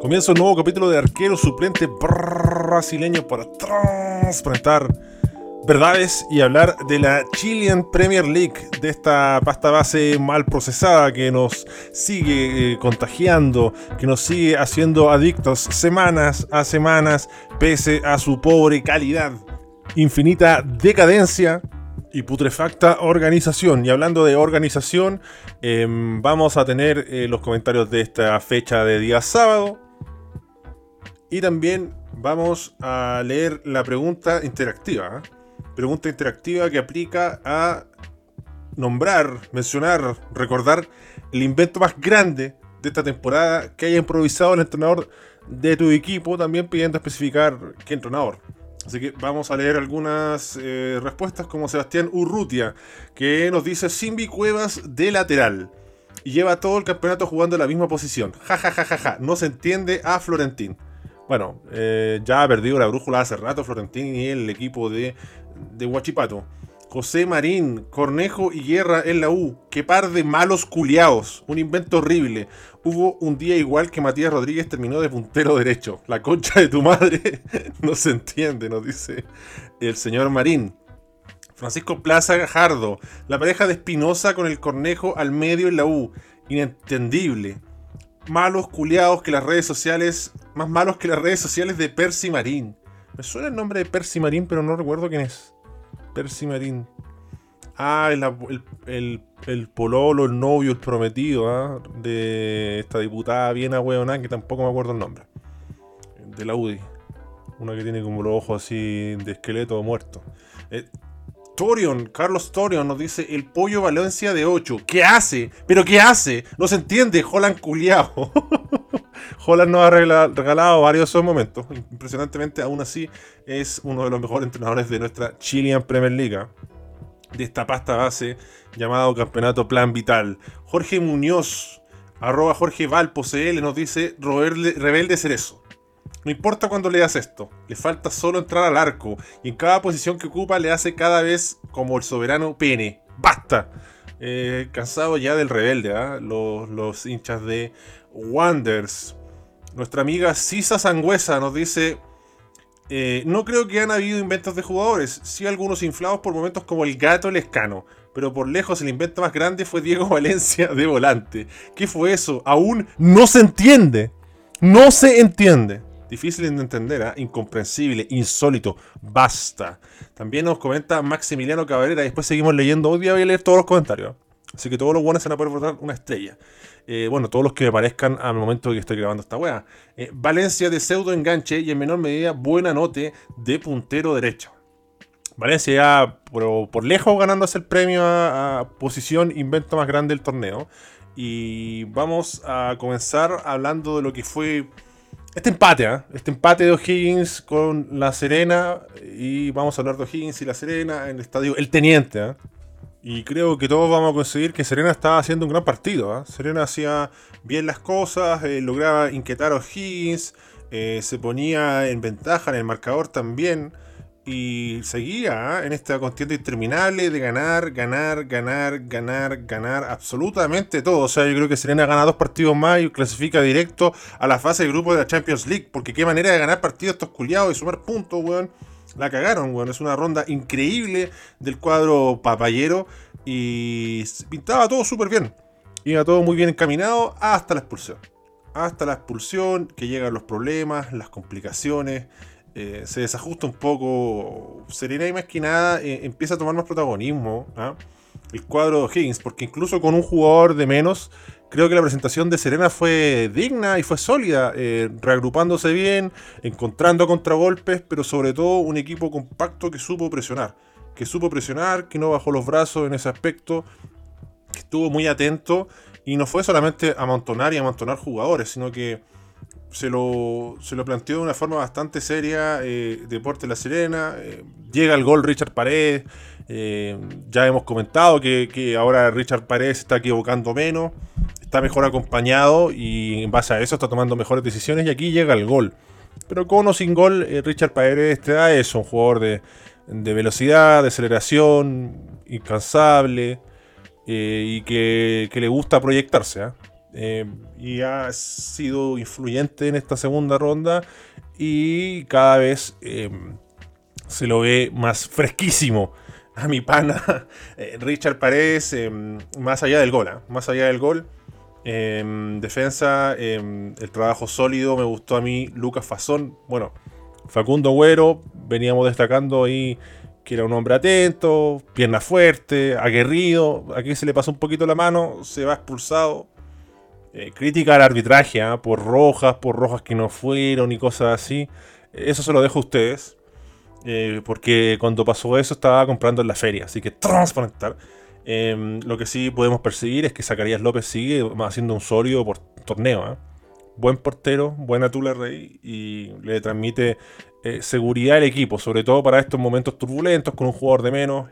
Comienza un nuevo capítulo de arquero suplente brasileño para transparentar verdades y hablar de la Chilean Premier League, de esta pasta base mal procesada que nos sigue eh, contagiando, que nos sigue haciendo adictos semanas a semanas, pese a su pobre calidad, infinita decadencia y putrefacta organización. Y hablando de organización, em, vamos a tener eh, los comentarios de esta fecha de día sábado. Y también vamos a leer la pregunta interactiva. ¿eh? Pregunta interactiva que aplica a nombrar, mencionar, recordar el invento más grande de esta temporada que haya improvisado el entrenador de tu equipo, también pidiendo especificar qué entrenador. Así que vamos a leer algunas eh, respuestas como Sebastián Urrutia, que nos dice Simbi Cuevas de lateral. Y lleva todo el campeonato jugando en la misma posición. Ja, ja, ja, ja, ja. No se entiende a Florentín. Bueno, eh, ya ha perdido la brújula hace rato Florentín y el equipo de, de Huachipato. José Marín, Cornejo y Guerra en la U. Qué par de malos culiaos. Un invento horrible. Hubo un día igual que Matías Rodríguez terminó de puntero derecho. La concha de tu madre no se entiende, nos dice el señor Marín. Francisco Plaza Gajardo. La pareja de Espinosa con el Cornejo al medio en la U. Inentendible. Malos culiados que las redes sociales. Más malos que las redes sociales de Percy Marín. Me suena el nombre de Percy Marín, pero no recuerdo quién es. Percy Marín. Ah, el, el, pololo, el novio, el prometido ¿ah? de esta diputada bien ahueonada que tampoco me acuerdo el nombre. De la UDI. Una que tiene como los ojos así de esqueleto muerto. Eh, Torion, Carlos Torion nos dice el pollo Valencia de 8. ¿Qué hace? ¿Pero qué hace? No se entiende, Holland culiao. Holland nos ha regalado varios esos momentos. Impresionantemente, aún así, es uno de los mejores entrenadores de nuestra Chilean Premier League. ¿ah? De esta pasta base llamado Campeonato Plan Vital. Jorge Muñoz, arroba Jorge Valpo CL, nos dice Rebelde Cerezo. No importa cuando le hace esto, le falta solo entrar al arco y en cada posición que ocupa le hace cada vez como el soberano pene. ¡Basta! Eh, cansado ya del rebelde, ¿ah? los, hinchas de Wonders. Nuestra amiga Sisa Sangüesa nos dice: eh, No creo que han habido inventos de jugadores, sí algunos inflados por momentos como el gato lescano, pero por lejos el invento más grande fue Diego Valencia de volante. ¿Qué fue eso? Aún no se entiende. No se entiende. Difícil de entender, ¿eh? incomprensible, insólito, basta. También nos comenta Maximiliano Cabrera, y después seguimos leyendo. Hoy día voy a leer todos los comentarios. Así que todos los buenos se van a poder votar una estrella. Eh, bueno, todos los que me parezcan al momento que estoy grabando esta weá. Eh, Valencia de pseudo enganche y en menor medida buena note de puntero derecho. Valencia ya por, lejos ganándose el premio a, posición invento más grande del torneo. Y vamos a comenzar hablando de lo que fue este empate, ¿eh? este empate de O'Higgins con La Serena, y vamos a hablar de O'Higgins y La Serena en el estadio El Teniente. ¿eh? Y creo que todos vamos a conseguir que Serena estaba haciendo un gran partido. ¿eh? Serena hacía bien las cosas, eh, lograba inquietar a O'Higgins, eh, se ponía en ventaja en el marcador también y seguía ¿ah? en esta contienda interminable de ganar, ganar, ganar, ganar, ganar absolutamente todo. O sea, yo creo que Serena gana dos partidos más y clasifica directo a la fase de grupo de la Champions League. Porque qué manera de ganar partidos estos culiados y sumar puntos, weón. La cagaron, weón. Es una ronda increíble del cuadro papayero y pintaba todo súper bien. Iba todo muy bien encaminado hasta la expulsión. Hasta la expulsión, que llegan los problemas, las complicaciones. Eh, se desajusta un poco. Serena y más que nada eh, empieza a tomar más protagonismo ¿ah? el cuadro de Higgins, porque incluso con un jugador de menos, creo que la presentación de Serena fue digna y fue sólida, eh, reagrupándose bien, encontrando contragolpes, pero sobre todo un equipo compacto que supo presionar, que supo presionar, que no bajó los brazos en ese aspecto, que estuvo muy atento y no fue solamente amontonar y amontonar jugadores, sino que se lo, se lo planteó de una forma bastante seria eh, Deporte La Serena. Eh, llega el gol Richard Paredes. Eh, ya hemos comentado que, ahora Richard Paredes está equivocando menos. Está mejor acompañado y en base a eso está tomando mejores decisiones. Y aquí llega el gol. Pero con o sin gol, Richard Paredes te da eso. Un jugador de, velocidad, de aceleración, incansable. y que, le gusta proyectarse. Eh, y ha sido influyente en esta segunda ronda y cada vez em, se lo ve más fresquísimo a mi pana eh, Richard Paredes, más allá del gol, ¿ah? más allá del gol. Defensa, el trabajo sólido, me gustó a mí Lucas Fazón, bueno, Facundo Güero, veníamos destacando ahí que era un hombre atento, pierna fuerte, aguerrido. Aquí se le pasó un poquito la mano, se va expulsado. Eh, crítica al arbitraje, ¿ah? por rojas, por rojas que no fueron y cosas así. Eso se lo dejo a ustedes. Eh, porque cuando pasó eso estaba comprando en la feria. Así que transparentar. Em, lo que sí podemos perseguir es que Zacarías López sigue haciendo un sólido por torneo. ¿ah? Buen portero, buena Tula Rey y le transmite eh, seguridad al equipo, sobre todo para estos momentos turbulentos con un jugador de menos.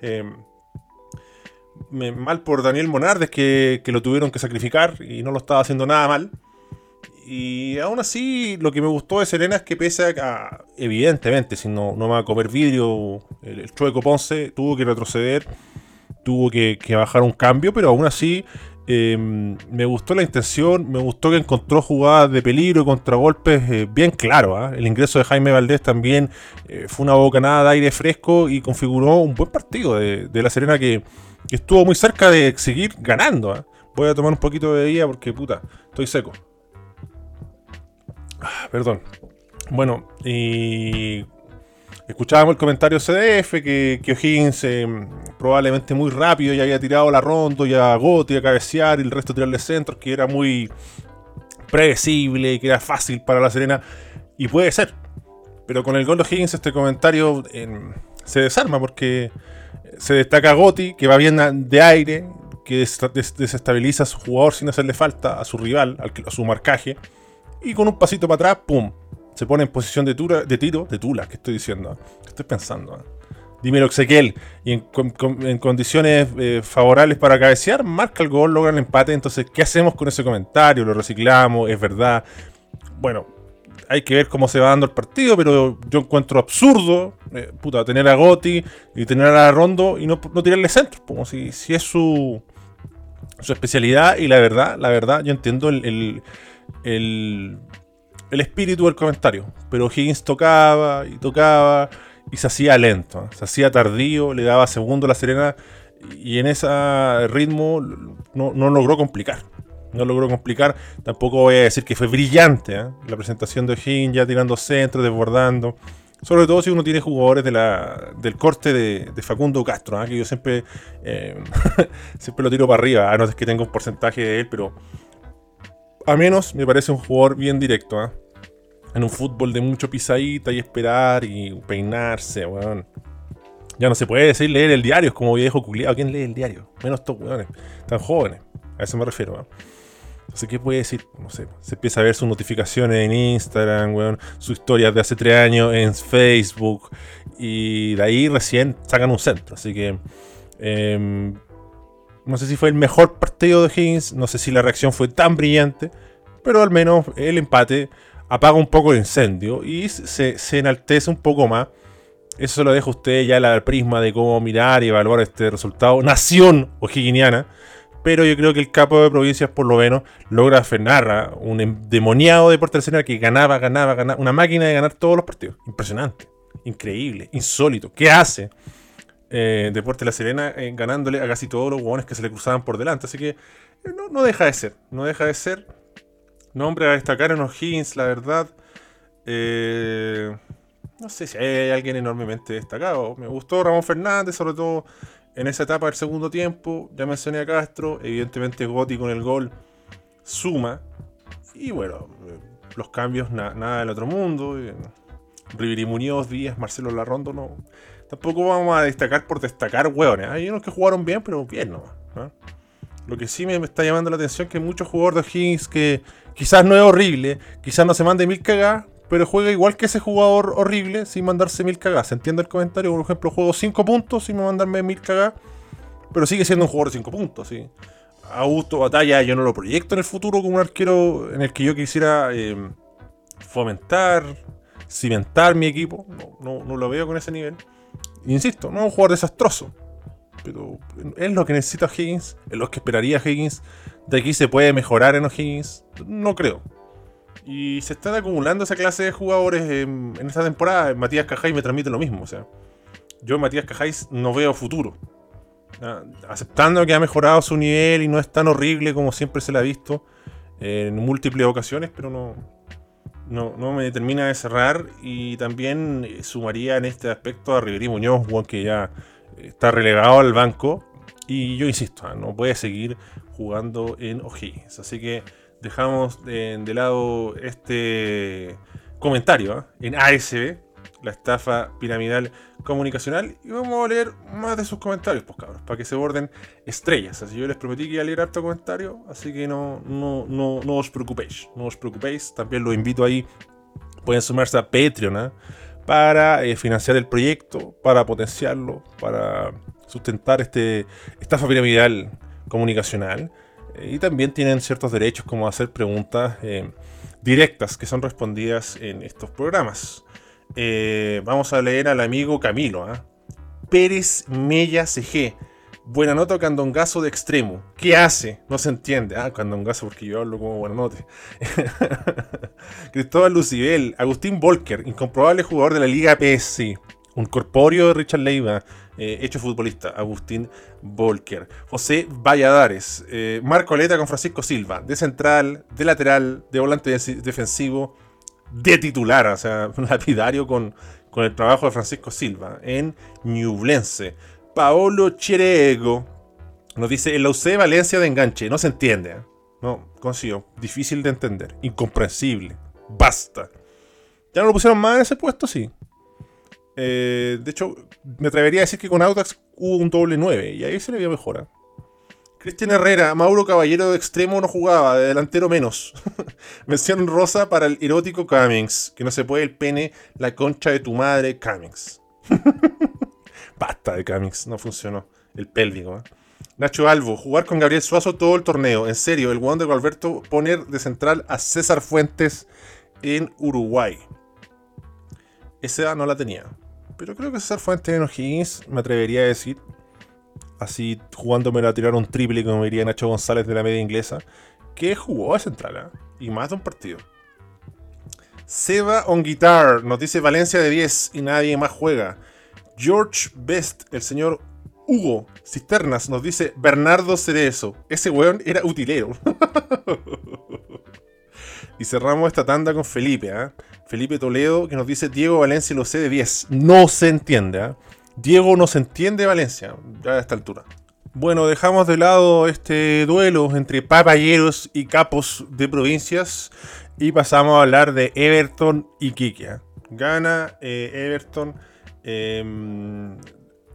Mal por Daniel Monardes que, que, lo tuvieron que sacrificar y no lo estaba haciendo nada mal. Y aún así, lo que me gustó de Serena es que pese a, evidentemente, si no, no va a comer vidrio, el, Chueco Ponce tuvo que retroceder, tuvo que, bajar un cambio, pero aún así em, me gustó la intención, me gustó que encontró jugadas de peligro y contragolpes eh, bien claro. ¿ah? El ingreso de Jaime Valdés también eh, fue una bocanada de aire fresco y configuró un buen partido de, la Serena que estuvo muy cerca de seguir ganando. ¿eh? Voy a tomar un poquito de bebida porque, puta, estoy seco. Ah, perdón. Bueno, y escuchábamos el comentario CDF que, que O'Higgins eh, probablemente muy rápido ya había tirado la rondo y a Gotti a cabecear y el resto tirarle centros, que era muy predecible, que era fácil para la Serena. Y puede ser. Pero con el gol de O'Higgins este comentario em, se desarma porque se destaca Gotti, que va bien de aire, que desestabiliza a su jugador sin hacerle falta a su rival, a su marcaje. Y con un pasito para atrás, ¡pum! Se pone en posición de, tiro, de tula, ¿qué estoy diciendo? ¿Qué estoy pensando? Dímelo, Exequiel. Y en, condiciones eh, favorables para cabecear, marca el gol, logra el empate. Entonces, ¿qué hacemos con ese comentario? ¿Lo reciclamos? ¿Es verdad? Bueno, hay que ver cómo se va dando el partido, pero yo encuentro absurdo, eh, puta, tener a Gotti y tener a Rondo y no, no tirarle centro, como si, si es su, su especialidad y la verdad, la verdad, yo entiendo el, el, espíritu del comentario, pero Higgins tocaba y tocaba y se hacía lento, se hacía tardío, le daba segundo a la Serena y en ese ritmo no, no logró complicar no logró complicar. Tampoco voy a decir que fue brillante ¿eh? la presentación de O'Higgins ya tirando centro, desbordando. Sobre todo si uno tiene jugadores de la, del corte de, Facundo Castro, ¿eh? que yo siempre, eh, siempre lo tiro para arriba. no es que tenga un porcentaje de él, pero a menos me parece un jugador bien directo. En un fútbol de mucho pisadita y esperar y peinarse, weón. Ya no se puede decir leer el diario, es como viejo culiado. ¿Quién lee el diario? Menos estos weones, tan jóvenes. A eso me refiero. No sé qué puede decir, no sé, se empieza a ver sus notificaciones en Instagram, weón, sus historias de hace tres años en Facebook, y de ahí recién sacan un centro. Así que em, no sé si fue el mejor partido de Higgins, no sé si la reacción fue tan brillante, pero al menos el empate apaga un poco el incendio y se, se enaltece un poco más. Eso se lo dejo a usted ya la prisma de cómo mirar y evaluar este resultado. Nación o'higginiana pero yo creo que el capo de provincias por lo menos logra frenar un endemoniado Deportes Nacional que ganaba, ganaba, ganaba, una máquina de ganar todos los partidos. Impresionante, increíble, insólito. ¿Qué hace eh, Deportes La Serena eh, ganándole a casi todos los hueones que se le cruzaban por delante? Así que eh, no, deja de ser, no deja de ser. Nombre a destacar en O'Higgins, la verdad. no sé si hay alguien enormemente destacado. Me gustó Ramón Fernández, sobre todo en esa etapa del segundo tiempo, ya mencioné a Castro, evidentemente Gotti con el gol suma. Y bueno, eh, los cambios, nada del otro mundo. Eh, Riveri Muñoz, Díaz, Marcelo Larrondo, no. Tampoco vamos a destacar por destacar, hueones. Hay unos que jugaron bien, pero bien nomás. Lo que sí me está llamando la atención es que muchos jugadores de Higgins que quizás no es horrible, quizás no se mande mil cagadas, pero juega igual que ese jugador horrible sin mandarse mil cagadas. ¿Se entiende el comentario? Por ejemplo, juego 5 puntos sin mandarme mil cagadas, pero sigue siendo un jugador de 5 puntos. ¿sí? Augusto Batalla yo no lo proyecto en el futuro como un arquero en el que yo quisiera eh, fomentar, cimentar mi equipo. No, no, lo veo con ese nivel. Insisto, no es un jugador desastroso. pero es lo que necesita Higgins, es lo que esperaría Higgins. De aquí se puede mejorar en Higgins, no creo. Y se están acumulando esa clase de jugadores en, esta temporada. Matías Cajáis me transmite lo mismo. O sea, yo en Matías Cajáis no veo futuro. Aceptando que ha mejorado su nivel y no es tan horrible como siempre se le ha visto en múltiples ocasiones, pero no, no, me termina de cerrar. Y también sumaría en este aspecto a Riverí Muñoz, que ya está relegado al banco. Y yo insisto, ¿ah? no puede seguir jugando en O'Higgins. Así que dejamos de, lado este comentario ¿ah? en ASB, la estafa piramidal comunicacional. Y vamos a leer más de sus comentarios, pues cabros, para que se borden estrellas. Así yo les prometí que iba a leer harto comentario, así que no, no, no, no os preocupéis. No os preocupéis. También lo invito ahí. Pueden sumarse a Patreon ¿ah? para eh, financiar el proyecto, para potenciarlo, para sustentar este estafa piramidal comunicacional. Eh, y también tienen ciertos derechos como hacer preguntas eh, directas que son respondidas en estos programas. Eh, vamos a leer al amigo Camilo. ¿ah? Pérez Mella CG. Buena nota candongazo de extremo. ¿Qué hace? No se entiende. Ah, candongazo porque yo hablo como buena nota. Cristóbal Lucibel. Agustín Volker. Incomprobable jugador de la Liga PSC. Un corpóreo de Richard Leiva. Eh, hecho futbolista, Agustín Volker. José Valladares, eh, Marco Aleta con Francisco Silva, de central, de lateral, de volante defensivo, de titular, o sea, un lapidario con, con el trabajo de Francisco Silva en Ñublense. Paolo Cherego nos dice: en la UC Valencia de enganche, no se entiende. ¿eh? No, consigo, difícil de entender, incomprensible, basta. ¿Ya no lo pusieron más en ese puesto? Sí. Eh, de hecho, me atrevería a decir que con Audax hubo un doble 9 y ahí se le vio mejora. Cristian Herrera, Mauro Caballero de extremo no jugaba, de delantero menos. Mención rosa para el erótico Cummings, que no se puede el pene, la concha de tu madre, Cummings. Basta de Cummings, no funcionó. El pélvico. ¿eh? Nacho Albo, jugar con Gabriel Suazo todo el torneo. En serio, el guion de Alberto poner de central a César Fuentes en Uruguay. Esa no la tenía. Pero creo que César Fuentes en O'Higgins, me atrevería a decir, así jugándome a tirar un triple, como diría Nacho González de la media inglesa, que jugó a central, ¿eh? y más de un partido. Seba on Guitar nos dice Valencia de 10 y nadie más juega. George Best, el señor Hugo Cisternas, nos dice Bernardo Cerezo. Ese weón era utilero. y cerramos esta tanda con Felipe, ¿eh? Felipe Toledo, que nos dice Diego Valencia lo sé de 10. No se entiende, ¿eh? Diego no se entiende Valencia, ya a esta altura. Bueno, dejamos de lado este duelo entre papayeros y capos de provincias y pasamos a hablar de Everton y Quique. Gana eh, Everton em,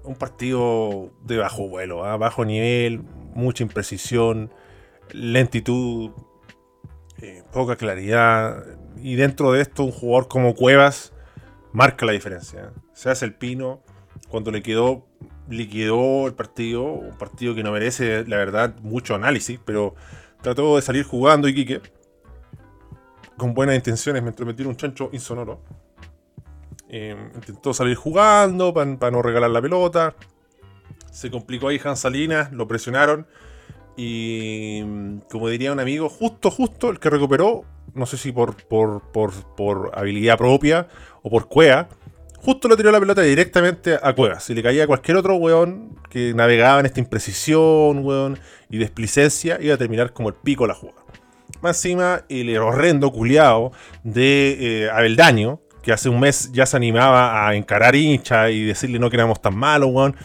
un partido de bajo vuelo, ¿ah? bajo nivel, mucha imprecisión, lentitud, eh, poca claridad. Y dentro de esto, un jugador como Cuevas marca la diferencia. Se hace el pino cuando le quedó, liquidó el partido, un partido que no merece, la verdad, mucho análisis, pero trató de salir jugando Iquique con buenas intenciones, me entrometió un chancho insonoro. Eh, intentó salir jugando para no regalar la pelota. Se complicó ahí Hans Salinas, lo presionaron y como diría un amigo, justo, justo el que recuperó, no sé si por, por, por, habilidad propia o por cueva, justo le tiró la pelota directamente a Cueva. Si le caía a cualquier otro weón que navegaba en esta imprecisión, weón, y desplicencia, iba a terminar como el pico la jugada. Más encima, el horrendo culiado de eh, Abeldaño, que hace un mes ya se animaba a encarar hincha y decirle no que éramos tan malos, weón.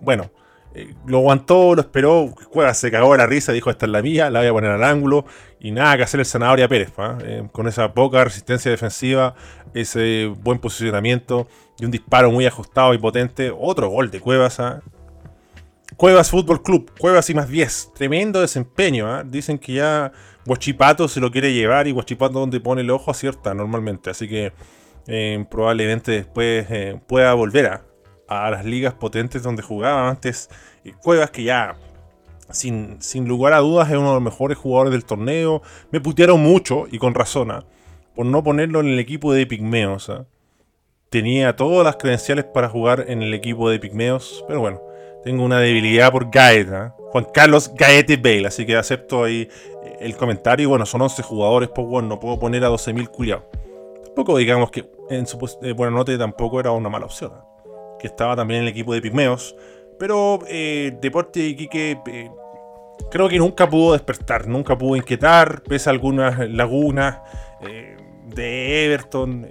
Bueno, eh, lo aguantó, lo esperó, Cueva se cagó de la risa, dijo esta es la mía, la voy a poner al ángulo y nada que hacer el Zanahoria Pérez, eh, con esa poca resistencia defensiva, ese buen posicionamiento y un disparo muy ajustado y potente, otro gol de Cuevas. ¿ah? Cuevas Fútbol Club, Cuevas y más 10, tremendo desempeño, ¿ah? dicen que ya Guachipato se lo quiere llevar y Guachipato donde pone el ojo acierta normalmente, así que eh, probablemente después pueda volver a a las ligas potentes donde jugaba antes. Cuevas que ya, sin, sin lugar a dudas, es uno de los mejores jugadores del torneo. Me putearon mucho, y con razón, ¿ah? por no ponerlo en el equipo de Pigmeos. ¿ah? tenía todas las credenciales para jugar en el equipo de Pigmeos, pero bueno, tengo una debilidad por Gaeta, Juan Carlos Gaete Bale, así que acepto ahí el comentario. Y bueno, son 11 jugadores, pues bueno, no puedo poner a 12.000 culiados. Tampoco digamos que en su eh, buena nota tampoco era una mala opción. ¿Eh? Que estaba también en el equipo de Pigmeos. Pero eh, Deporte Iquique eh, creo que nunca pudo despertar, nunca pudo inquietar, pese a algunas lagunas de Everton.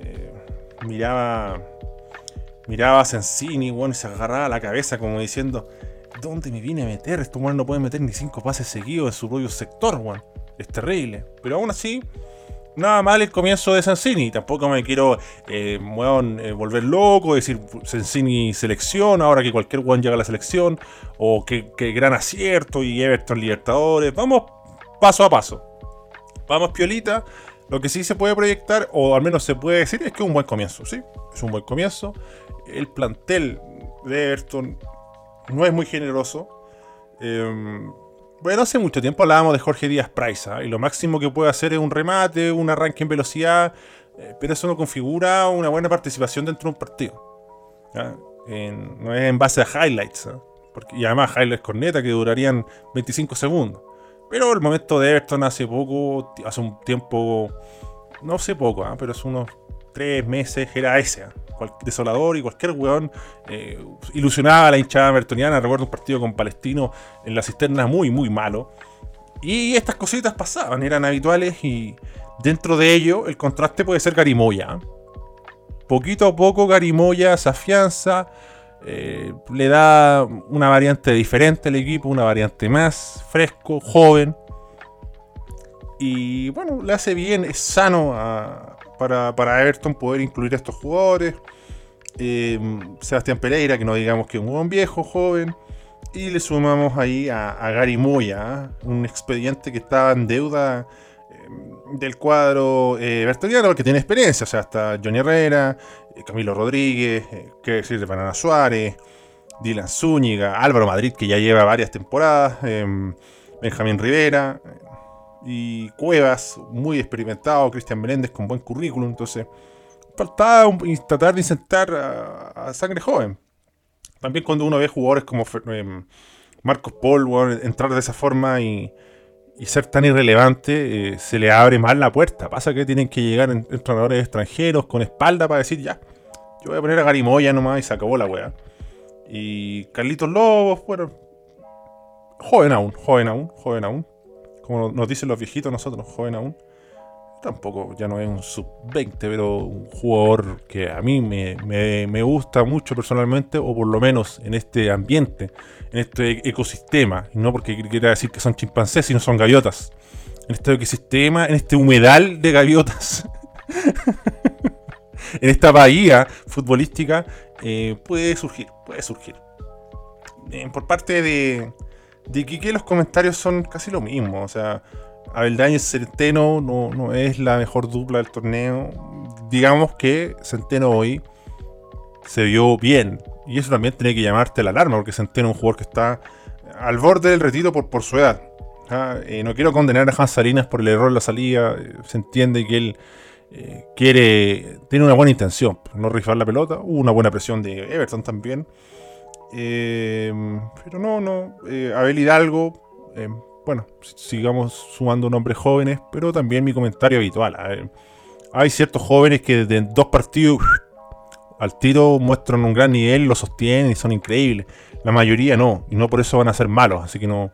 miraba miraba a Sensini, bueno, y se agarraba la cabeza como diciendo, ¿dónde me vine a meter? Estos weón no pueden meter ni cinco pases seguidos en su propio sector, weón. Es terrible. Pero aún así, nada mal el comienzo de Sensini. Tampoco me quiero eh, eh, volver loco, decir Sensini selección, ahora que cualquier weón llega a la selección. O que, gran acierto y Everton Libertadores. Vamos paso a paso. Vamos piolita. Lo que sí se puede proyectar, o al menos se puede decir, es que es un buen comienzo, ¿sí? Es un buen comienzo. El plantel de Everton no es muy generoso. Em, bueno, hace mucho tiempo hablábamos de Jorge Díaz Price, ¿ah? y lo máximo que puede hacer es un remate, un arranque en velocidad, eh, pero eso no configura una buena participación dentro de un partido. no es en base a highlights, ¿ah? porque, y además highlights corneta que durarían 25 segundos. Pero el momento de Everton hace poco, hace un tiempo, no sé poco, ¿ah? pero hace unos 3 meses era ese desolador y cualquier weón eh, ilusionaba a la hinchada bertoniana. Recuerdo un partido con Palestino en la cisterna muy, muy malo. Y estas cositas pasaban, eran habituales y dentro de ello el contraste puede ser Garimoya. Poquito a poco Garimoya se afianza, eh, le da una variante diferente al equipo, una variante más fresco, joven. Y bueno, le hace bien, es sano para, para Everton poder incluir a estos jugadores. Eh, Sebastián Pereira, que no digamos que es un buen viejo, joven. Y le sumamos ahí a, Gary Moya, ¿eh? un expediente que estaba en deuda eh, del cuadro eh, bertoliano, que tiene experiencia. O sea, hasta Johnny Herrera, Camilo Rodríguez, qué decir de Banana Suárez, Dylan Zúñiga, Álvaro Madrid, que ya lleva varias temporadas, Benjamín Rivera y Cuevas, muy experimentado, Cristian Menéndez con buen currículum. Entonces faltaba tratar de insertar a, sangre joven. También cuando uno ve jugadores como em, Marcos Paul entrar de esa forma y, ser tan irrelevante, eh, se le abre mal la puerta. Pasa que tienen que llegar entrenadores extranjeros con espalda para decir ya, yo voy a poner a Garimoya nomás y se acabó la weá. Y Carlitos Lobos, bueno, joven aún, joven aún, joven aún. Como nos dicen los viejitos nosotros, joven aún tampoco ya no es un sub-20, pero un jugador que a mí me, gusta mucho personalmente, o por lo menos en este ambiente, en este ecosistema, no porque quiera decir que son chimpancés, sino son gaviotas. En este ecosistema, en este humedal de gaviotas, en esta bahía futbolística, eh, puede surgir, puede surgir. Eh, por parte de, de Quique los comentarios son casi lo mismo, o sea Abeldaño y Centeno no, es la mejor dupla del torneo. Digamos que Centeno hoy se vio bien. Y eso también tiene que llamarte la alarma, porque Centeno es un jugador que está al borde del retiro por, por su edad. ¿ah? Eh, no quiero condenar a Hans Salinas por el error en la salida. Eh, se entiende que él eh, quiere, tiene una buena intención, no rifar la pelota. Hubo una buena presión de Everton también. Pero no, no. Abel Hidalgo bueno, sigamos sumando nombres jóvenes, pero también mi comentario habitual. hay ciertos jóvenes que desde dos partidos al tiro muestran un gran nivel, lo sostienen y son increíbles. La mayoría no, y no por eso van a ser malos. Así que no.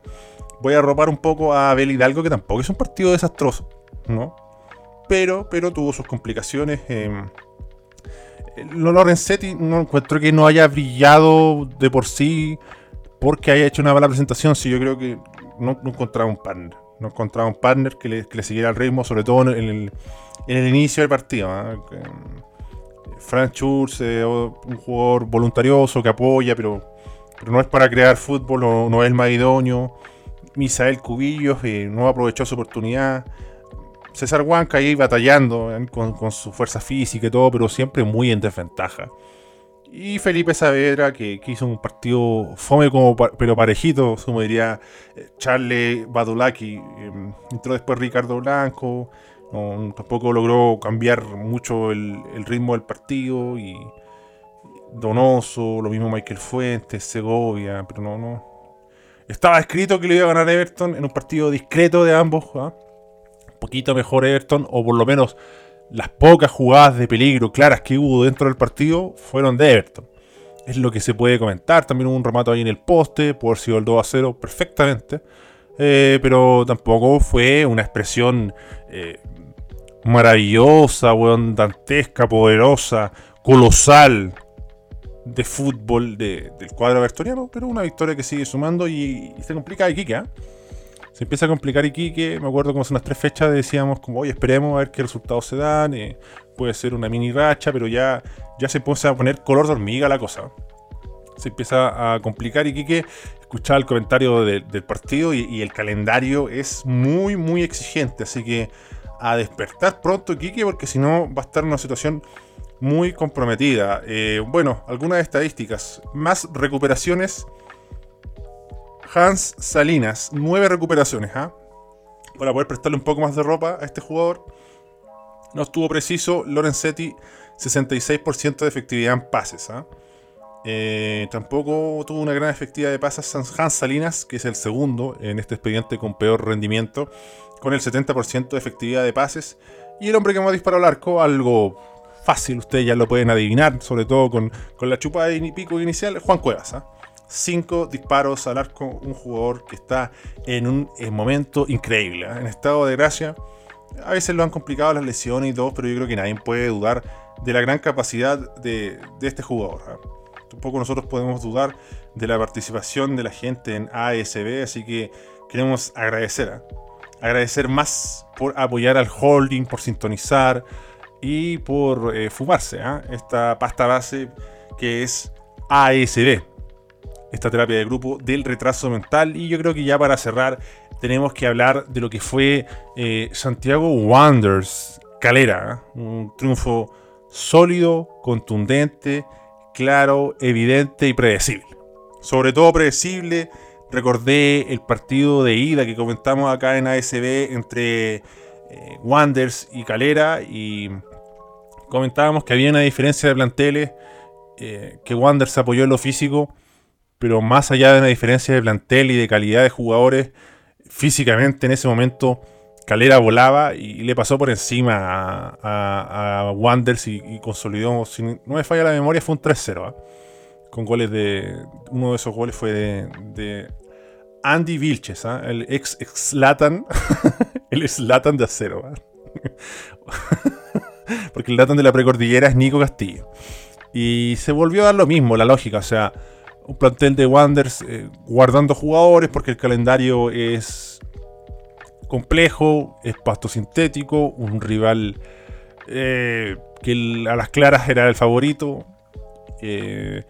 Voy a arropar un poco a Abel Hidalgo, que tampoco es un partido desastroso, ¿no? Pero, pero tuvo sus complicaciones. Eh, Lorenzetti no encuentro que no haya brillado de por sí porque haya hecho una mala presentación. Sí, yo creo que no, encontraba un partner. No encontraba un partner que le, siguiera el ritmo, sobre todo en el, inicio del partido. ¿ah? Frank Schulz, un jugador voluntarioso que apoya, pero, no es para crear fútbol, no, no es el más idóneo. Misael Cubillos eh, no aprovechó su oportunidad. César Huanca ahí batallando ¿eh? con, con, su fuerza física y todo, pero siempre muy en desventaja. Y Felipe Saavedra, que, hizo un partido fome como pero parejito, como diría eh, Charles Badulaki. Em, entró después Ricardo Blanco. tampoco logró cambiar mucho el, ritmo del partido y Donoso, lo mismo Michael Fuentes, Segovia, pero no, no. Estaba escrito que le iba a ganar Everton en un partido discreto de ambos. ¿ah? Poquito mejor Everton, o por lo menos las pocas jugadas de peligro claras que hubo dentro del partido fueron de Everton. Es lo que se puede comentar. También hubo un remato ahí en el poste, por haber sido el 2 a 0 perfectamente. Eh, pero tampoco fue una expresión eh, maravillosa, weón, dantesca, poderosa, colosal de fútbol del cuadro bertoniano, pero una victoria que sigue sumando y, se complica Iquique, ¿eh? Se empieza a complicar Iquique, me acuerdo como son las tres fechas, decíamos como, oye, esperemos a ver qué resultados se dan, eh, puede ser una mini racha, pero ya, ya se empieza a poner color de hormiga la cosa. Se empieza a complicar Iquique, escuchaba el comentario del partido y, el calendario es muy, muy exigente, así que a despertar pronto Iquique, porque si no va a estar en una situación muy comprometida. Eh, bueno, algunas estadísticas. Más recuperaciones. Hans Salinas, nueve recuperaciones, ¿ah? Para poder prestarle un poco más de ropa a este jugador. No estuvo preciso. Lorenzetti, 66% de efectividad en pases, ¿ah? eh, tampoco tuvo una gran efectividad de pases Hans Salinas, que es el segundo en este expediente con peor rendimiento, con el 70% de efectividad de pases. Y el hombre que más disparó al arco, algo fácil, ustedes ya lo pueden adivinar, sobre todo con, la chupa de pico inicial, Juan Cuevas. ¿ah? Cinco disparos al arco, un jugador que está en un momento increíble, ¿ah? en estado de gracia. A veces lo han complicado las lesiones y todo, pero yo creo que nadie puede dudar de la gran capacidad de, este jugador. ¿ah? Tampoco nosotros podemos dudar de la participación de la gente en ASB, así que queremos agradecer. Agradecer más por apoyar al holding, por sintonizar, y por eh, fumarse esta pasta base que es ASB, esta terapia de grupo del retraso mental. Y yo creo que ya para cerrar tenemos que hablar de lo que fue eh, Santiago Wonders Calera, ¿ah? un triunfo sólido, contundente, claro, evidente y predecible. Sobre todo predecible, recordé el partido de ida que comentamos acá en ASB entre eh, Wonders y Calera y comentábamos que había una diferencia de planteles, eh, que Wander se apoyó en lo físico, pero más allá de una diferencia de plantel y de calidad de jugadores, físicamente en ese momento Calera volaba y le pasó por encima a, a, Wanders y, consolidó, si no me falla la memoria, fue un 3-0. ¿ah? Con goles de. Uno de esos goles fue de, Andy Vilches, ¿ah? el ex Slatan, el Slatan de acero. ¿ah? porque el dato de la precordillera es Nico Castillo. Y se volvió a dar lo mismo, la lógica, o sea, un plantel de Wanders eh, guardando jugadores porque el calendario es complejo, es pasto sintético, un rival eh, que a las claras era el favorito. Eh,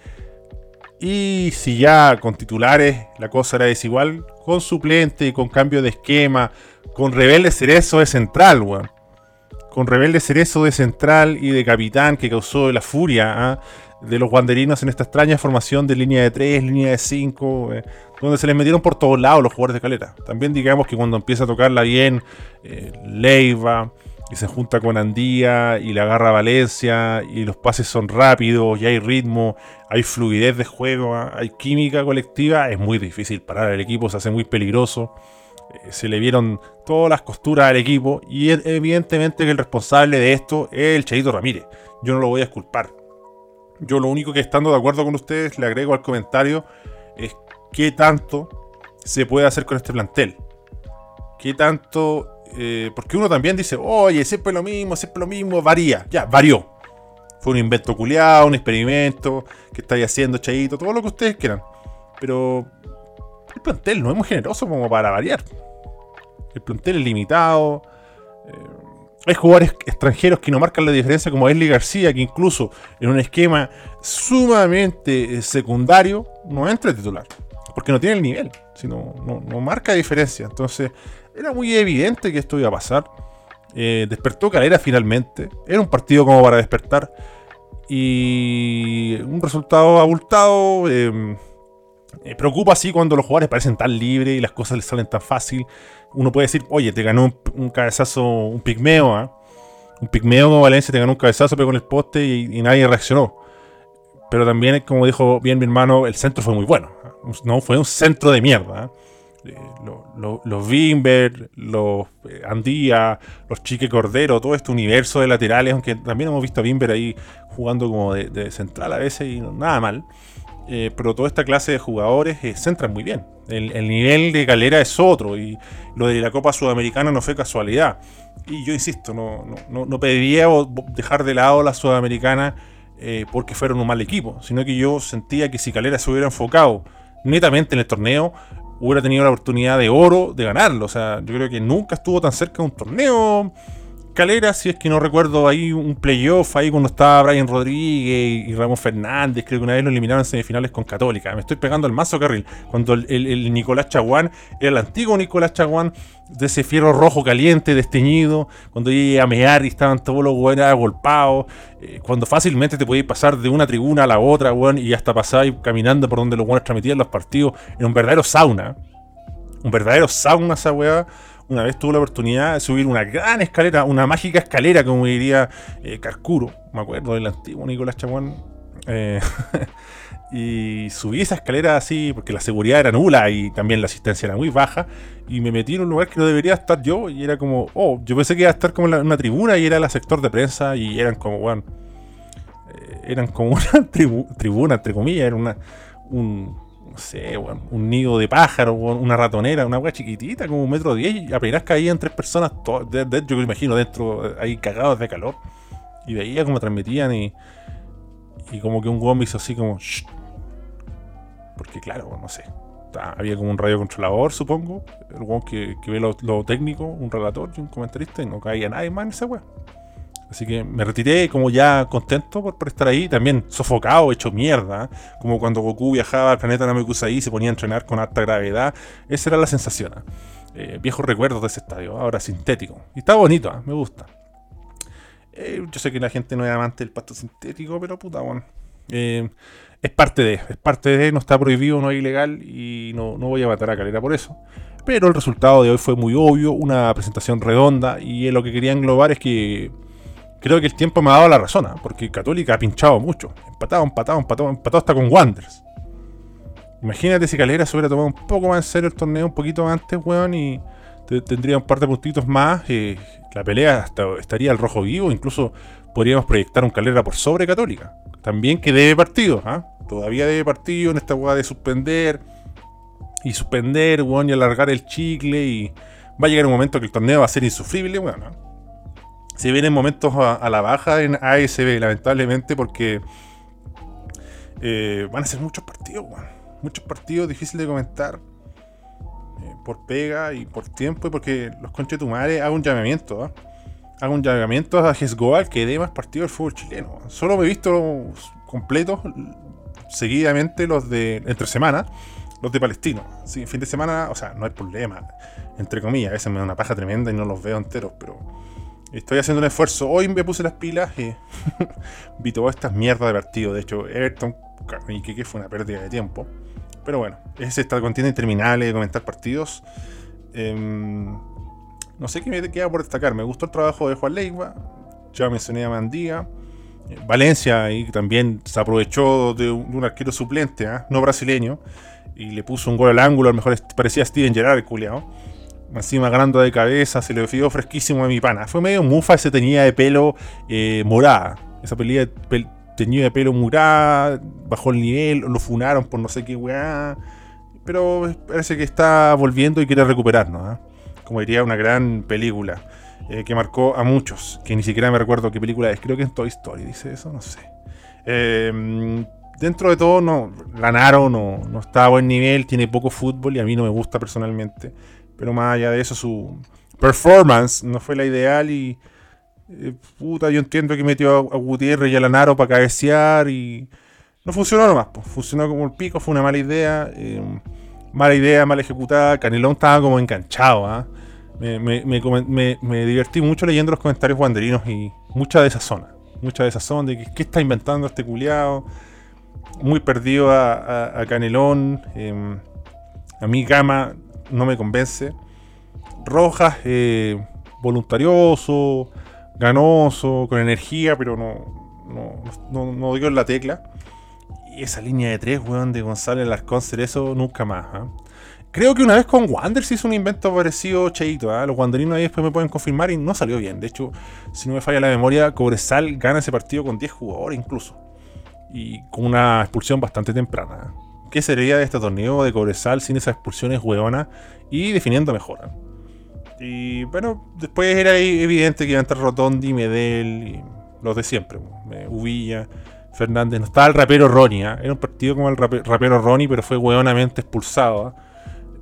y si ya con titulares la cosa era desigual, con suplente, con cambio de esquema, con Rebelde Cerezo de central, con Rebelde Cerezo de central y de capitán que causó la furia ¿ah? De los guanderinos en esta extraña formación de línea de 3, línea de 5, eh, donde se les metieron por todos lados los jugadores de caleta. También digamos que cuando empieza a tocarla bien eh, Leiva y se junta con Andía y le agarra Valencia y los pases son rápidos y hay ritmo, hay fluidez de juego, ¿ah? hay química colectiva, es muy difícil parar el equipo, se hace muy peligroso. Eh, se le vieron todas las costuras al equipo y evidentemente que el responsable de esto es el Cheito Ramírez. Yo no lo voy a esculpar. Yo lo único que estando de acuerdo con ustedes le agrego al comentario es qué tanto se puede hacer con este plantel. Qué tanto... Eh, porque uno también dice, oye, siempre lo mismo, siempre lo mismo, varía. Ya, varió. Fue un invento culiado, un experimento que estáis haciendo, Cheito, todo lo que ustedes quieran. Pero el plantel no es muy generoso como para variar. El plantel es limitado. Eh, hay jugadores extranjeros que no marcan la diferencia, como Esli García, que incluso en un esquema sumamente eh, secundario no entra titular. Porque no tiene el nivel, sino no, marca diferencia. Entonces, era muy evidente que esto iba a pasar. Eh, despertó Calera finalmente. Era un partido como para despertar. Y un resultado abultado Eh, preocupa así cuando los jugadores parecen tan libres y las cosas les salen tan fácil. Uno puede decir, oye, te ganó un, cabezazo, un pigmeo, ¿ah? Un pigmeo como Valencia te ganó un cabezazo, pegó en el poste y, nadie reaccionó. Pero también, como dijo bien mi hermano, el centro fue muy bueno. ¿ah? No fue un centro de mierda. ¿ah? Eh, los Bimber, los eh, Andía, los Chique Cordero, todo este universo de laterales, aunque también hemos visto a Bimber ahí jugando como de, central a veces y nada mal. Eh, pero toda esta clase de jugadores centran muy bien. El, nivel de galera es otro y lo de la Copa Sudamericana no fue casualidad. Y yo insisto, no, no, no pediría dejar de lado la Sudamericana porque fueron un mal equipo, sino que yo sentía que si Calera se hubiera enfocado netamente en el torneo, hubiera tenido la oportunidad de oro de ganarlo. O sea, yo creo que nunca estuvo tan cerca de un torneo. Calera, si es que no recuerdo ahí un playoff ahí cuando estaba Brian Rodríguez y Ramón Fernández, creo que una vez lo eliminaron en semifinales con Católica. Me estoy pegando el mazo carril. Cuando el, Nicolás Chaguán era el antiguo Nicolás Chaguán de ese fierro rojo caliente, desteñido, cuando iba a mear y estaban todos los buenos agolpados, eh, cuando fácilmente te podías pasar de una tribuna a la otra, weón, y hasta pasar caminando por donde los buenos transmitían los partidos, en un verdadero sauna. Un verdadero sauna esa weá una vez tuve la oportunidad de subir una gran escalera, una mágica escalera, como diría eh, Carcuro, me acuerdo del antiguo Nicolás Chaguán. Eh, y subí esa escalera así, porque la seguridad era nula y también la asistencia era muy baja. Y me metí en un lugar que no debería estar yo. Y era como, oh, yo pensé que iba a estar como en una tribuna y era el sector de prensa. Y eran como, bueno, eh, eran como una tribuna, entre comillas, era una, un, sé, un nido de pájaro, una ratonera, una agua chiquitita, como un metro diez, y apenas caían tres personas, yo me imagino dentro, ahí cagados de calor. Y veía como transmitían y, y como que un hizo así como... Porque claro, no sé. Había como un radio controlador, supongo. El weón que, ve lo, técnico, un relator y un comentarista, y no caía nadie más en esa weá. Así que me retiré como ya contento por, estar ahí, también sofocado, hecho mierda, ¿eh? como cuando Goku viajaba al planeta Namekusai y se ponía a entrenar con alta gravedad. Esa era la sensación. ¿eh? Eh, viejos recuerdos de ese estadio, ahora sintético. Y está bonito, me gusta. yo sé que la gente no es amante del pasto sintético, pero puta, bueno. es parte de, es parte de, no está prohibido, no es ilegal y no, no voy a matar a Calera por eso. Pero el resultado de hoy fue muy obvio, una presentación redonda y lo que quería englobar es que creo que el tiempo me ha dado la razón, ¿ah? porque Católica ha pinchado mucho. Empatado, empatado, empatado, empatado hasta con Wanderers. Imagínate si Calera se hubiera tomado un poco más en serio el torneo un poquito antes, weón, y tendría un par de puntitos más. Eh, la pelea hasta estaría al rojo vivo, incluso podríamos proyectar un Calera por sobre Católica. También que debe partido, ¿ah? Todavía debe partido en esta weá de suspender y suspender, weón, y alargar el chicle y va a llegar un momento que el torneo va a ser insufrible, weón, ¿no? Se vienen momentos a, la baja en ASB, lamentablemente, porque eh, van a ser muchos partidos, muchos partidos difíciles de comentar eh, por pega y por tiempo y porque los conchetumares hago un llamamiento, ¿ah? hago un llamamiento a Gesgoal que dé más partidos del fútbol chileno. Solo me he visto completos seguidamente los de entre semana, los de Palestino. Sí, fin de semana, o sea, no hay problema, entre comillas, a veces me da una paja tremenda y no los veo enteros, pero Estoy haciendo un esfuerzo. Hoy me puse las pilas y vi todas estas mierdas de partido. De hecho, Everton y que fue una pérdida de tiempo. Pero bueno, es esta contienda interminable de comentar partidos. Em, no sé qué me queda por destacar. Me gustó el trabajo de Juan Leiva. Ya mencioné a Mandía. Eh, Valencia ahí también se aprovechó de un, arquero suplente, ¿ah? no brasileño, y le puso un gol al ángulo. A lo mejor parecía Steven Gerrard, el encima ganando de cabeza, se le vio fresquísimo a mi pana. Fue medio mufa ese tenía de pelo eh, morada. Esa pelea tenía de pelo morada, bajó el nivel, lo funaron por no sé qué weá. Pero parece que está volviendo y quiere recuperarnos. ¿ah? Como diría una gran película eh, que marcó a muchos. Que ni siquiera me recuerdo qué película es. Creo que es Toy Story, dice eso, no sé. Eh, dentro de todo, no, Lanaro no, no está a buen nivel, tiene poco fútbol y a mí no me gusta personalmente. Pero más allá de eso, su performance no fue la ideal y. Eh, puta, yo entiendo que metió a, Gutiérrez y a Lanaro para cabecear y. No funcionó nomás, pues, funcionó como el pico, fue una mala idea. Eh, mala idea, mal ejecutada. Canelón estaba como enganchado, ¿ah? me, divertí mucho leyendo los comentarios guanderinos y mucha de esa zona. Mucha de esa zona de que, qué está inventando este culiado. muy perdido a, Canelón. Em, a mí Gama no me convence. Rojas, eh, voluntarioso, ganoso, con energía, pero no, no, no, no dio en la tecla. Y esa línea de tres, weón, de González Larcón eso nunca más. ¿ah? Creo que una vez con Wander se hizo un invento parecido cheito. ¿ah? Los wanderinos ahí después me pueden confirmar y no salió bien. De hecho, si no me falla la memoria, Cobresal gana ese partido con 10 jugadores incluso. Y con una expulsión bastante temprana. ¿Qué sería de este torneo de Cobresal sin esas expulsiones hueonas y definiendo mejor? Y bueno, después era evidente que iban a entrar Rotondi, Medel y los de siempre. Uvilla, Fernández. No estaba el rapero Ronnie. ¿ah? Era un partido como el rapero Ronnie, pero fue hueonamente expulsado. ¿ah?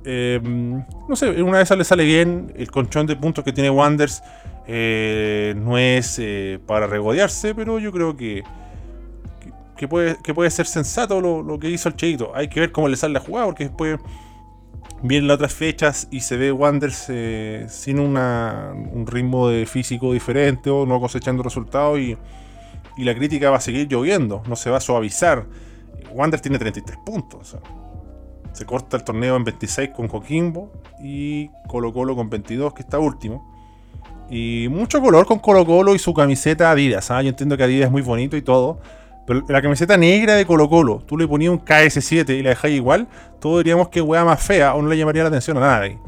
Eh, no sé, una vez le sale bien. El conchón de puntos que tiene Wanders eh, no es eh, para regodearse, pero yo creo que, que, puede, que puede ser sensato lo, que hizo el Cheito. Hay que ver cómo le sale la jugada, porque después vienen las otras fechas y se ve Wanders sin un ritmo de físico diferente o no cosechando resultados y, y, la crítica va a seguir lloviendo, no se va a suavizar. Wanders tiene 33 puntos. Se corta el torneo en 26 con Coquimbo y Colo Colo con 22, que está último. Y mucho color con Colo Colo y su camiseta Adidas. ¿ah? Yo entiendo que Adidas es muy bonito y todo. Pero la camiseta negra de Colo Colo, tú le ponías un KS7 y la dejáis igual, todos diríamos que hueá más fea o no le llamaría la atención a nadie.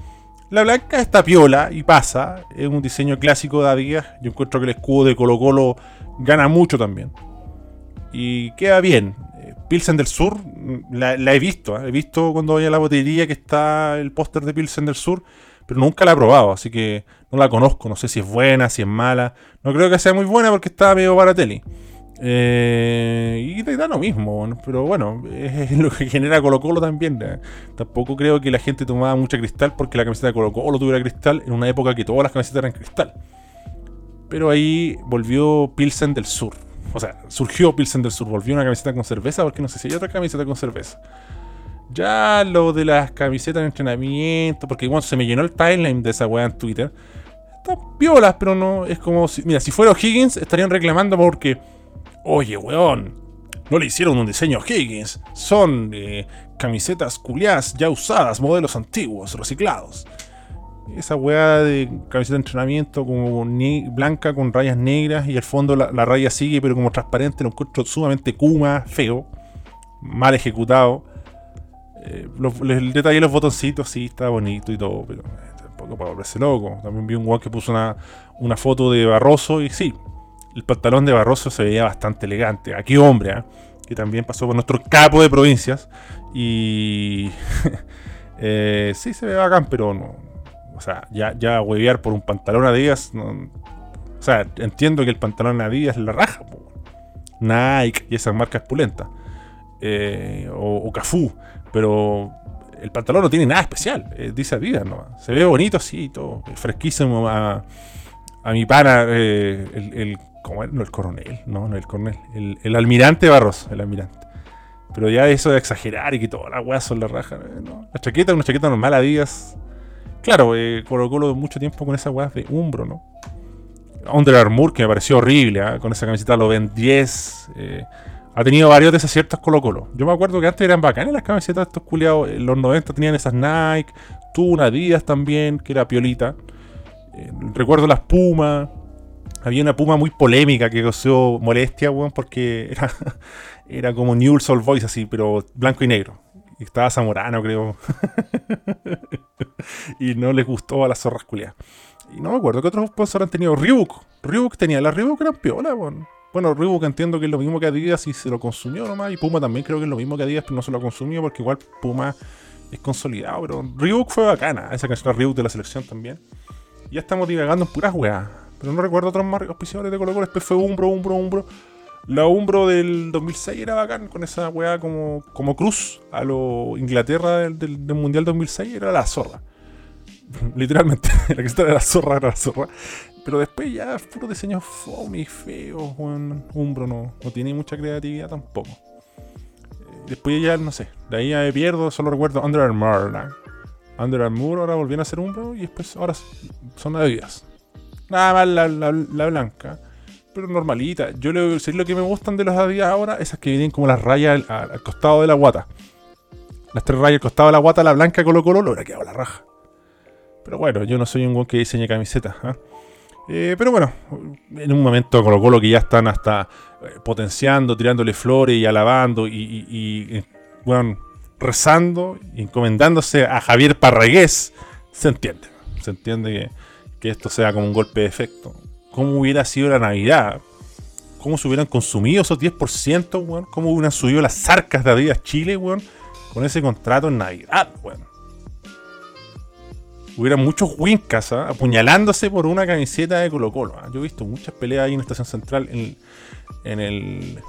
La blanca está piola y pasa. Es un diseño clásico de Adidas. Yo encuentro que el escudo de Colo Colo gana mucho también. Y queda bien. Pilsen del Sur, la, he visto, ¿eh? he visto cuando voy a la botillería que está el póster de Pilsen del Sur, pero nunca la he probado, así que no la conozco, no sé si es buena, si es mala. No creo que sea muy buena porque está medio barateli. Eh, y da lo mismo, pero bueno, es lo que genera Colo Colo también. ¿eh? Tampoco creo que la gente tomaba mucha cristal porque la camiseta de Colo Colo tuviera cristal en una época que todas las camisetas eran cristal. Pero ahí volvió Pilsen del Sur. O sea, surgió Pilsen del Sur, volvió una camiseta con cerveza, porque no sé si hay otra camiseta con cerveza. Ya lo de las camisetas de entrenamiento, porque igual se me llenó el timeline de esa weá en Twitter. Están violas, pero no. Es como si. Mira, si fuera Higgins, estarían reclamando porque. Oye, weón. No le hicieron un diseño a Higgins. Son eh, camisetas culiadas ya usadas, modelos antiguos, reciclados esa weá de camiseta de entrenamiento como blanca con rayas negras y al fondo la, raya sigue pero como transparente, lo encuentro sumamente kuma, feo, mal ejecutado. Eh, el detalle de los botoncitos sí está bonito y todo, pero eh, tampoco para volverse loco. También vi un weón que puso una, una foto de Barroso y sí, el pantalón de Barroso se veía bastante elegante. Aquí hombre, ¿eh? que también pasó por nuestro capo de provincias y... sí se ve bacán, pero no, o sea, ya, ya huevear por un pantalón Adidas. No, o sea, entiendo que el pantalón Adidas es la raja. Nike y esas marcas pulentas. Eh, o, o Cafú. Pero el pantalón no tiene nada especial. Eh, dice Adidas, ¿no? Se ve bonito así, todo. Fresquísimo a, a mi pana, eh, el, ¿cómo No, el coronel, no, no el coronel. El, el almirante Barros, el almirante. Pero ya eso de exagerar y que todas las weas son la raja, ¿no? La chaqueta, una chaqueta normal Adidas Claro, eh, Colo Colo mucho tiempo con esa weá de Umbro, ¿no? Under Armour, que me pareció horrible, ¿ah? con esa camiseta lo ven 10. Eh, ha tenido varios desaciertos Colo Colo. Yo me acuerdo que antes eran bacanas las camisetas de estos culiados. En los 90 tenían esas Nike, tuvo una Díaz también, que era piolita. Eh, recuerdo las Pumas. Había una Puma muy polémica que causó molestia, weón, porque era, era como New Soul Voice así, pero blanco y negro. Estaba Zamorano, creo. y no les gustó a las zorras culiadas. Y no me acuerdo qué otros sponsors han tenido. Ryuk. Ryuk tenía. La Ryuk eran piola, bueno. Bueno, Ryuk entiendo que es lo mismo que Adidas y se lo consumió nomás. Y Puma también creo que es lo mismo que Adidas, pero no se lo consumió porque igual Puma es consolidado. Pero Ryuk fue bacana. Esa canción Ryuk de la selección también. Ya estamos divagando en puras weas. Pero no recuerdo otros más auspiciadores de Colo Colo. Después fue Umbro, Umbro, Umbro. La Umbro del 2006 era bacán, con esa weá como, como cruz a lo Inglaterra del, Mundial 2006, era la zorra. Literalmente, la que estaba era la zorra, era la zorra. Pero después ya puro diseño fome y feo, Umbro no, no tiene mucha creatividad tampoco. Eh, después ya, no sé, de ahí ya me pierdo, solo recuerdo Under Armour. Under Armour ahora volvieron a ser Umbro y después ahora son Adidas. Nada más la, la blanca pero normalita. Yo a decir lo que me gustan de los Adidas ahora, esas que vienen como las rayas al, costado de la guata. Las tres rayas al costado de la guata, la blanca Colo Colo, lo hubiera quedado la raja. Pero bueno, yo no soy un buen que diseñe camisetas. ¿ah? Eh, pero bueno, en un momento Colo Colo que ya están hasta eh, potenciando, tirándole flores y alabando y, bueno, rezando y encomendándose a Javier Parragués, se entiende. Se entiende que, que esto sea como un golpe de efecto cómo hubiera sido la Navidad, cómo se hubieran consumido esos 10%, weón, cómo hubieran subido las arcas de Adidas Chile, weón, con ese contrato en Navidad, weón. Hubiera muchos wincas ¿ah? apuñalándose por una camiseta de Colo Colo. ¿ah? Yo he visto muchas peleas ahí en la estación central. En, en el.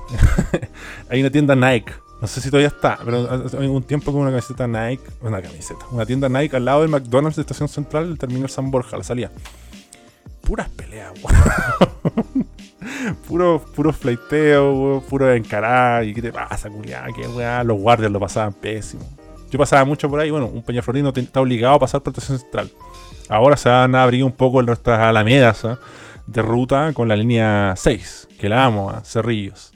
hay una tienda Nike. No sé si todavía está, pero hay un tiempo con una camiseta Nike. Una camiseta. Una tienda Nike al lado del McDonald's de estación central, el terminal San Borja, la salida puras peleas, weón. puro, puro fleiteo, weón. Puro encarar. ¿Y qué te pasa, culiá? ¿Qué weá? Los guardias lo pasaban pésimo. Yo pasaba mucho por ahí. Bueno, un Peñaflorino está obligado a pasar protección central. Ahora se van a abrir un poco nuestras alamedas ¿eh? de ruta con la línea 6, que la amo, ¿eh? Cerrillos.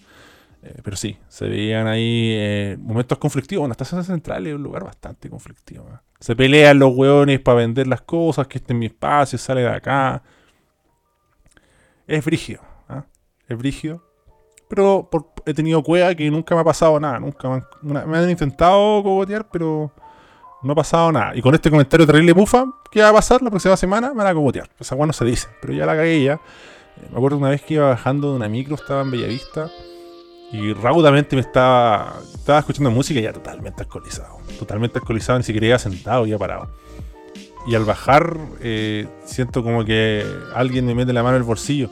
Eh, pero sí, se veían ahí eh, momentos conflictivos. La estación central es un lugar bastante conflictivo. Se pelean los weones para vender las cosas, que este es mi espacio, sale de acá es brígido. ¿ah? Es brígido. Pero he tenido cueva que nunca me ha pasado nada. Nunca me han, me han, intentado cogotear, pero no ha pasado nada. Y con este comentario terrible bufa, ¿qué va a pasar la próxima semana? Me van a cogotear. Esa no se dice, pero ya la cagué ya. Eh, me acuerdo una vez que iba bajando de una micro, estaba en Bellavista. Y raudamente me estaba, estaba escuchando música ya totalmente alcoholizado. Totalmente alcoholizado, ni siquiera iba sentado, iba parado. Y al bajar, eh, siento como que alguien me mete la mano en el bolsillo.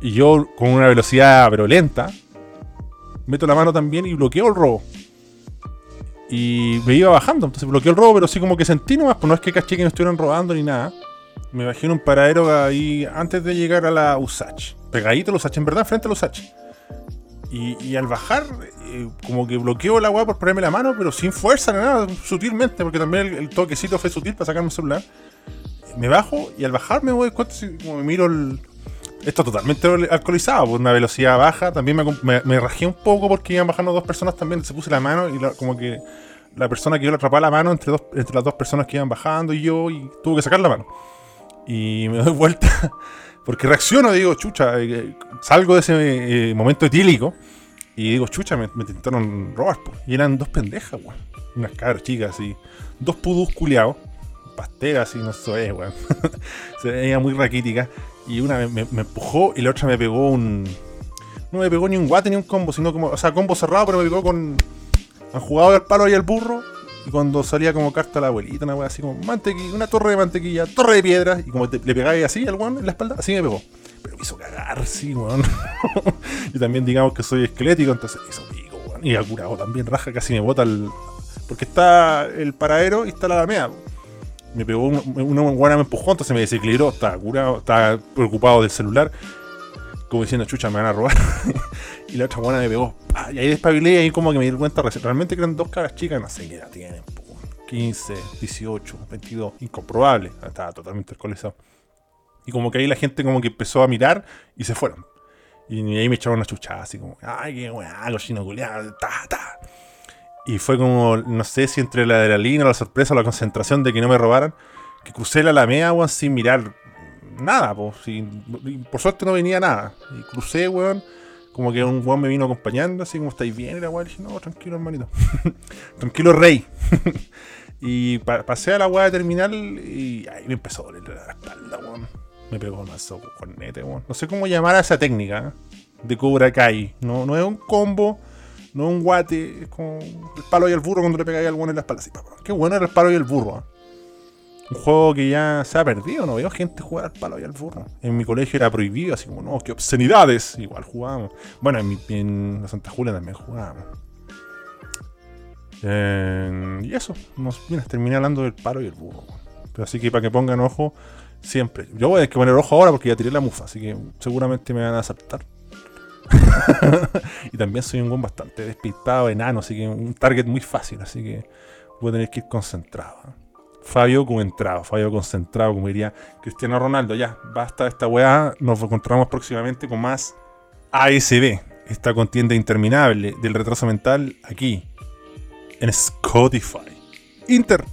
Y yo, con una velocidad pero lenta, meto la mano también y bloqueo el robo. Y me iba bajando, entonces bloqueé el robo, pero sí como que sentí nomás, pues no es que caché que me estuvieran robando ni nada. Me bajé en un paradero ahí antes de llegar a la USACH. Pegadito a la USACH, en verdad, frente a la USACH. Y, al bajar, eh, como que bloqueo la weá por ponerme la mano, pero sin fuerza ni nada, sutilmente, porque también el, toquecito fue sutil para sacarme el celular. Me bajo y al bajar me voy cuenta, como me miro el. Esto totalmente alcoholizado, por una velocidad baja. También me, me, rajé un poco porque iban bajando dos personas también. Se puse la mano y como que la persona que yo le atrapaba la mano entre, dos, entre las dos personas que iban bajando y yo, y tuve que sacar la mano. Y me doy vuelta porque reacciono, digo, chucha, eh, salgo de ese eh, momento etílico y digo, chucha, me, intentaron robar. Y eran dos pendejas, weón. Unas cabras chicas, así. Dos pudus culiados. Pasteras, y no sé, weón. Se veía muy raquítica. Y una me, empujó y la otra me pegó un. No me pegó ni un guate ni un combo, sino como. O sea, combo cerrado, pero me pegó con. Han jugado al palo y al burro. Y cuando salía como carta a la abuelita, una weá así como mantequilla, una torre de mantequilla, torre de piedra, y como le pegáis así al weón en la espalda, así me pegó. Pero me hizo cagar, sí, weón. y también digamos que soy esquelético, entonces hizo pico, weón. Y ha curado también, raja, casi me bota el. Porque está el paradero y está la alameda. Me pegó, una buena me empujó, entonces me desequilibró, estaba curado, estaba preocupado del celular como diciendo, chucha, me van a robar. y la otra buena me pegó. Y ahí despabilé y ahí como que me di cuenta realmente eran dos caras chicas, no sé qué edad tienen. 15, 18, 22, incomprobable. Estaba totalmente alcoholizado. Y como que ahí la gente como que empezó a mirar y se fueron. Y ahí me echaron una chuchada, así como, ay, qué weá, cochino culiado, ta, ta. Y fue como, no sé si entre la adrenalina, la sorpresa, la concentración de que no me robaran, que crucé la alameda, weón, sin mirar nada, pues. por suerte no venía nada. Y crucé, weón. Como que un weón me vino acompañando, así como estáis bien, era weón. Y dije, no, tranquilo, hermanito. tranquilo, rey. y pasé a la weá terminal y ahí me empezó a doler la espalda, weón. Me pegó el mazo cornete, weón. No sé cómo llamar a esa técnica ¿eh? de Cobra Kai. No, no es un combo, no es un guate, es como el palo y el burro cuando le pegáis al weón en la espalda. Así, Qué bueno era el palo y el burro. ¿eh? Un juego que ya se ha perdido, no veo gente jugar al palo y al burro. En mi colegio era prohibido, así como, no, qué obscenidades. Igual jugábamos. Bueno, en, mi, en la Santa Julia también jugábamos. y eso, nos, mira, terminé hablando del palo y el burro. Pero así que para que pongan ojo, siempre. Yo voy a tener que poner ojo ahora porque ya tiré la mufa, así que seguramente me van a asaltar. y también soy un buen bastante despistado, enano, así que un target muy fácil, así que voy a tener que ir concentrado. Fabio concentrado, Fabio concentrado, como diría Cristiano Ronaldo. Ya, basta de esta weá. Nos encontramos próximamente con más ASB, esta contienda interminable del retraso mental aquí en Spotify. Inter.